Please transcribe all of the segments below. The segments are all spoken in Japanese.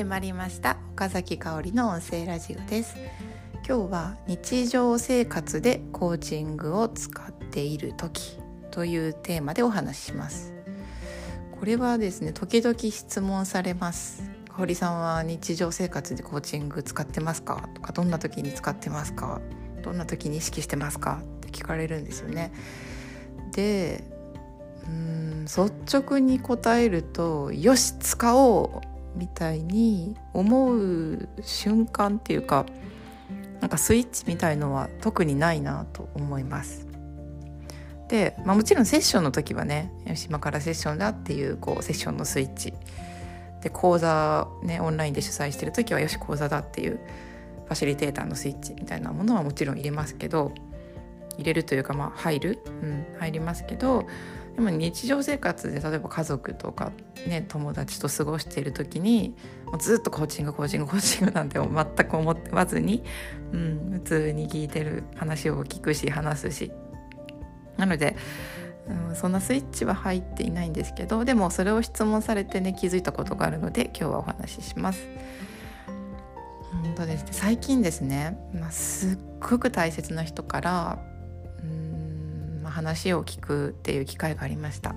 始まりました。岡崎香織の音声ラジオです。今日は日常生活でコーチングを使っている時というテーマでお話しします。これはですね時々質問されます。香織さんは日常生活でコーチング使ってますか？とかどんな時に使ってますか？どんな時に意識してますか？って聞かれるんですよね。でうん率直に答えるとよし使おうみたいに思う瞬間っていうかなんかスイッチみたいのは特にないなと思います。で、まあ、もちろんセッションの時はねよし今からセッションだっていうこうセッションのスイッチで講座ねオンラインで主催してる時はよし講座だっていうファシリテーターのスイッチみたいなものはもちろん入れますけど入れるというかまあ入る、うん、入りますけどでも日常生活で例えば家族とか、ね、友達と過ごしている時にもうずっとコーチングコーチングコーチングなんて全く思ってまずに、うん、普通に聞いてる話を聞くし話すしなので、うん、そんなスイッチは入っていないんですけどでもそれを質問されてね気づいたことがあるので今日はお話しします。本当です最近ですね、まあ、すっごく大切な人から話を聞くっていう機会がありました。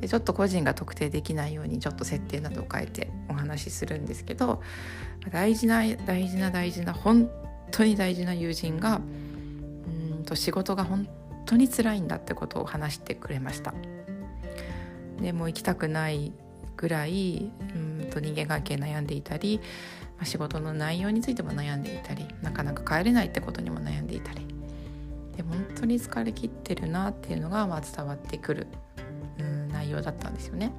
でちょっと個人が特定できないようにちょっと設定などを変えてお話しするんですけど大事な大事な大事な本当に大事な友人がうんと仕事が本当に辛いんだってことを話してくれました。でもう行きたくないぐらいうんと人間関係悩んでいたり、ま、仕事の内容についても悩んでいたりなかなか帰れないってことにも悩んでいたり。で本当に疲れきってるなっていうのがまあ伝わってくる、うん、内容だったんですよね。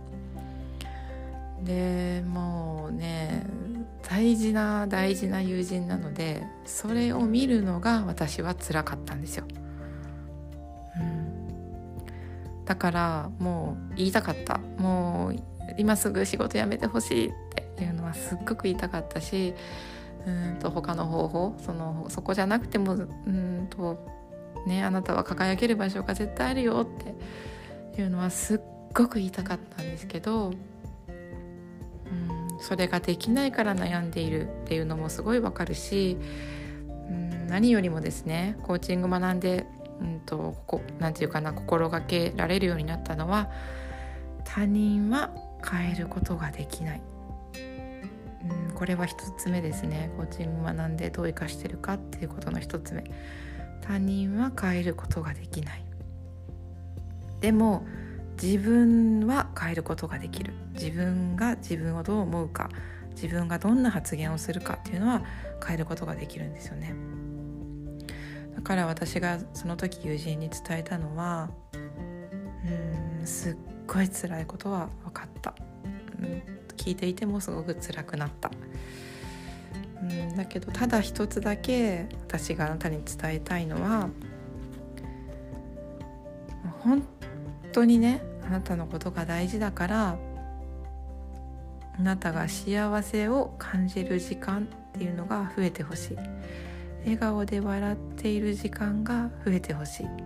でもうね大事な大事な友人なのでそれを見るのが私は辛かったんですよ。うん、だからもう言いたかったもう今すぐ仕事辞めてほしいっていうのはすっごく言いたかったしうんと他の方法そのそこじゃなくてもうんとねあなたは輝ける場所が絶対あるよっていうのはすっごく言いたかったんですけど、うん、それができないから悩んでいるっていうのもすごいわかるし、うん、何よりもですねコーチング学んでうんとこなんていうかな心がけられるようになったのは他人は変えることができない、うん、これは一つ目ですね。コーチング学んでどう生かしてるかっていうことの一つ目。他人は変えることができない。でも自分は変えることができる。自分が自分をどう思うか。自分がどんな発言をするかっていうのは変えることができるんですよね。だから私がその時友人に伝えたのはうんすっごい辛いことは分かった、うん、聞いていてもすごく辛くなった。うんだけどただ一つだけ私があなたに伝えたいのは本当にねあなたのことが大事だからあなたが幸せを感じる時間っていうのが増えてほしい。笑顔で笑っている時間が増えてほしいって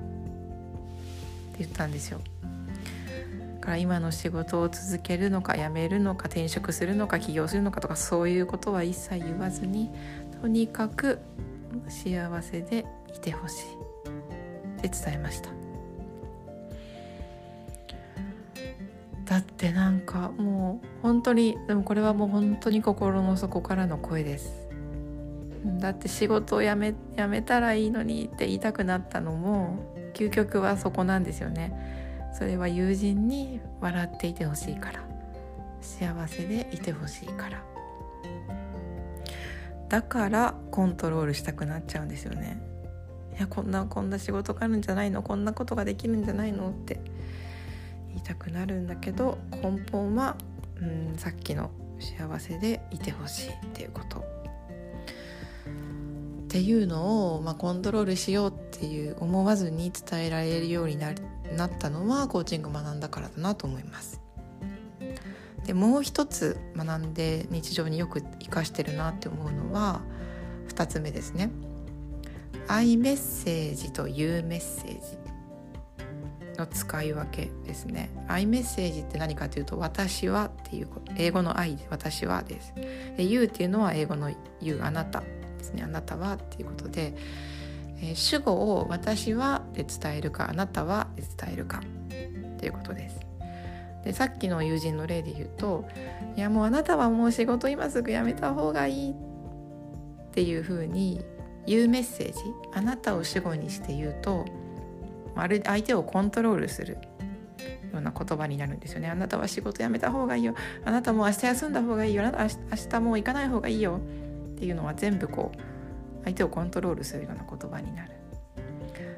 言ったんですよ。から今の仕事を続けるのか辞めるのか転職するのか起業するのかとかそういうことは一切言わずにとにかく幸せでいてほしい。って伝えました。だってなんかもう本当にでもこれはもう本当に心の底からの声です。だって仕事を辞め辞めたらいいのにって言いたくなったのも究極はそこなんですよね。それは友人に笑っていてほしいから。幸せでいてほしいから。だからコントロールしたくなっちゃうんですよね。いやこんなこんな仕事があるんじゃないの？こんなことができるんじゃないの？って。言いたくなるんだけど根本はうんさっきの幸せでいてほしいっていうこと。っていうのを、まあ、コントロールしようっていう思わずに伝えられるようにななったのはコーチング学んだからだなと思います。でもう一つ学んで日常によく活かしてるなって思うのは2つ目ですね。アイメッセージというメッセージの使い分けですね。I メッセージって何かというと「私は」っていう英語の「愛」で「私は」です。で「You」っていうのは英語の「You」あなたね「あなたは」っていうことで、えー、主語を「私は」で伝えるか「あなたは」で伝えるかっていうことです。でさっきの友人の例で言うと「いやもうあなたはもう仕事今すぐ辞めた方がいい」っていうふうに言うメッセージあなたを主語にして言うとまるで相手をコントロールするような言葉になるんですよね。あなたは仕事辞めた方がいいよ。あなたも明日休んだ方がいいよ。あなた明日もう行かない方がいいよ。っていうのは全部こう相手をコントロールするような言葉になる。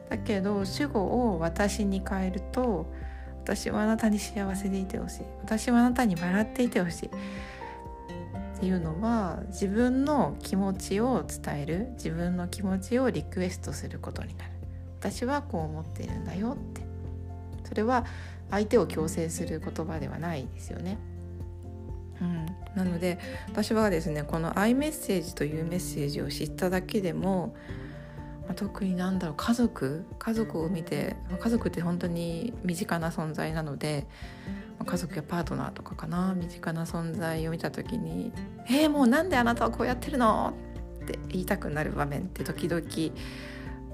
だけど主語を私に変えると私はあなたに幸せでいてほしい私はあなたに笑っていてほしいっていうのは自分の気持ちを伝える自分の気持ちをリクエストすることになる私はこう思っているんだよってそれは相手を強制する言葉ではないですよね。うん、なので私はですねこの「iMessage」というメッセージを知っただけでもまあ、特になんだろう家族家族を見て、家族って本当に身近な存在なので、家族やパートナーとかかな身近な存在を見た時に「えー、もうなんであなたはこうやってるの?」って言いたくなる場面って時々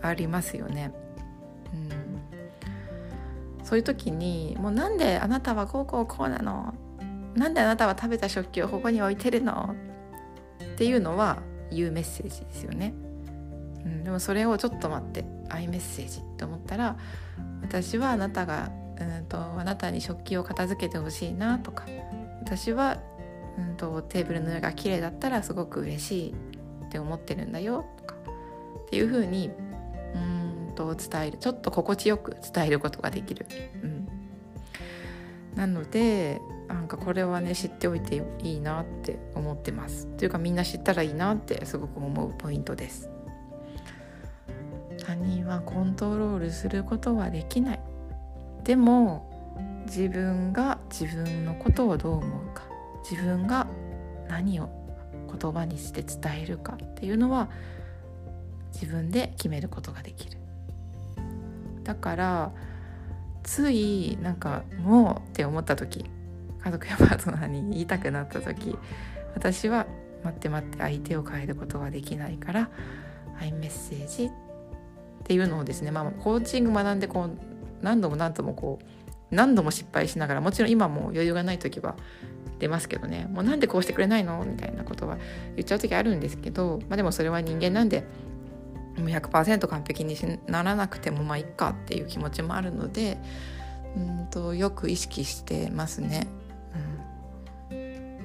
ありますよね。うん、そういう時に「もうなんであなたはこうこうこうなの?」なんであなたは食べた食器をここに置いてるの？っていうのは言うメッセージですよね。うん、でもそれをちょっと待って「アイメッセージ」と思ったら私はあなたがうんとあなたに食器を片付けてほしいなとか私はうんとテーブルの上が綺麗だったらすごく嬉しいって思ってるんだよとかっていうふうにうんと伝えるちょっと心地よく伝えることができる。うん、なのでなんかこれはね知っておいていいなって思ってます。というかみんな知ったらいいなってすごく思うポイントです。他人はコントロールすることはできない。でも自分が自分のことをどう思うか自分が何を言葉にして伝えるかっていうのは自分で決めることができる。だからついなんかもうって思った時家族やパートナーに言いたくなった時私は待って待って相手を変えることはできないから「アイメッセージ」っていうのをですね、まあ、コーチング学んでこう何度も何度もこう何度も失敗しながらもちろん今も余裕がない時は出ますけどねもうなんでこうしてくれないのみたいなことは言っちゃう時あるんですけど、まあ、でもそれは人間なんでもう100%完璧にならなくてもまあいっかっていう気持ちもあるのでうんとよく意識してますね。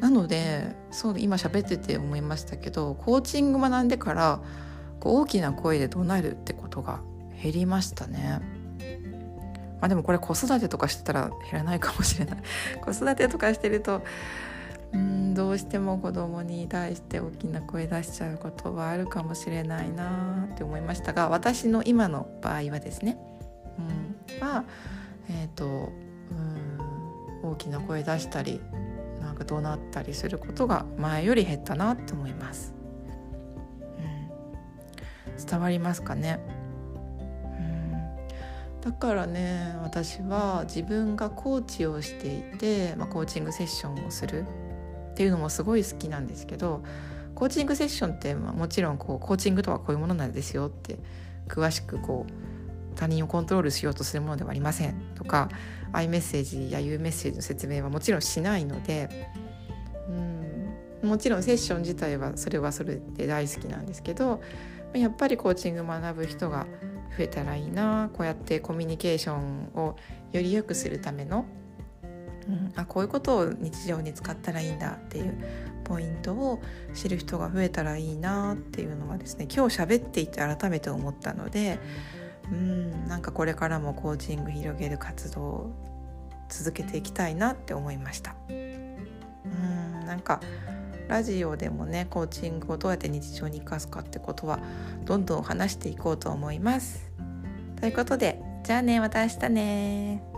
なのでそう今喋ってて思いましたけどコーチング学んでからこう大きな声で怒鳴るってことが減りましたね。まあ、でもこれ子育てとかしてたら減らないかもしれない 子育てとかしてるとうんどうしても子供に対して大きな声出しちゃうことはあるかもしれないなって思いましたが私の今の場合はですね、うん、はえっ、ー、とうん大きな声出したりなんか怒鳴ったりすることが前より減ったなって思います。伝わりますかね？うん。だからね私は自分がコーチをしていて、まあ、コーチングセッションをするっていうのもすごい好きなんですけどコーチングセッションって、まあ、もちろんこうコーチングとはこういうものなんですよって詳しくこう他人をコントロールしようとするものではありませんとかアイメッセージや U メッセージの説明はもちろんしないのでうんもちろんセッション自体はそれはそれで大好きなんですけどやっぱりコーチング学ぶ人が増えたらいいなこうやってコミュニケーションをより良くするための、うん、あこういうことを日常に使ったらいいんだっていうポイントを知る人が増えたらいいなっていうのはですね今日喋っていて改めて思ったのでうんなんかこれからもコーチング広げる活動を続けていきたいなって思いました。うんなんかラジオでもねコーチングをどうやって日常に生かすかってことはどんどん話していこうと思います。ということでじゃあねまた明日ね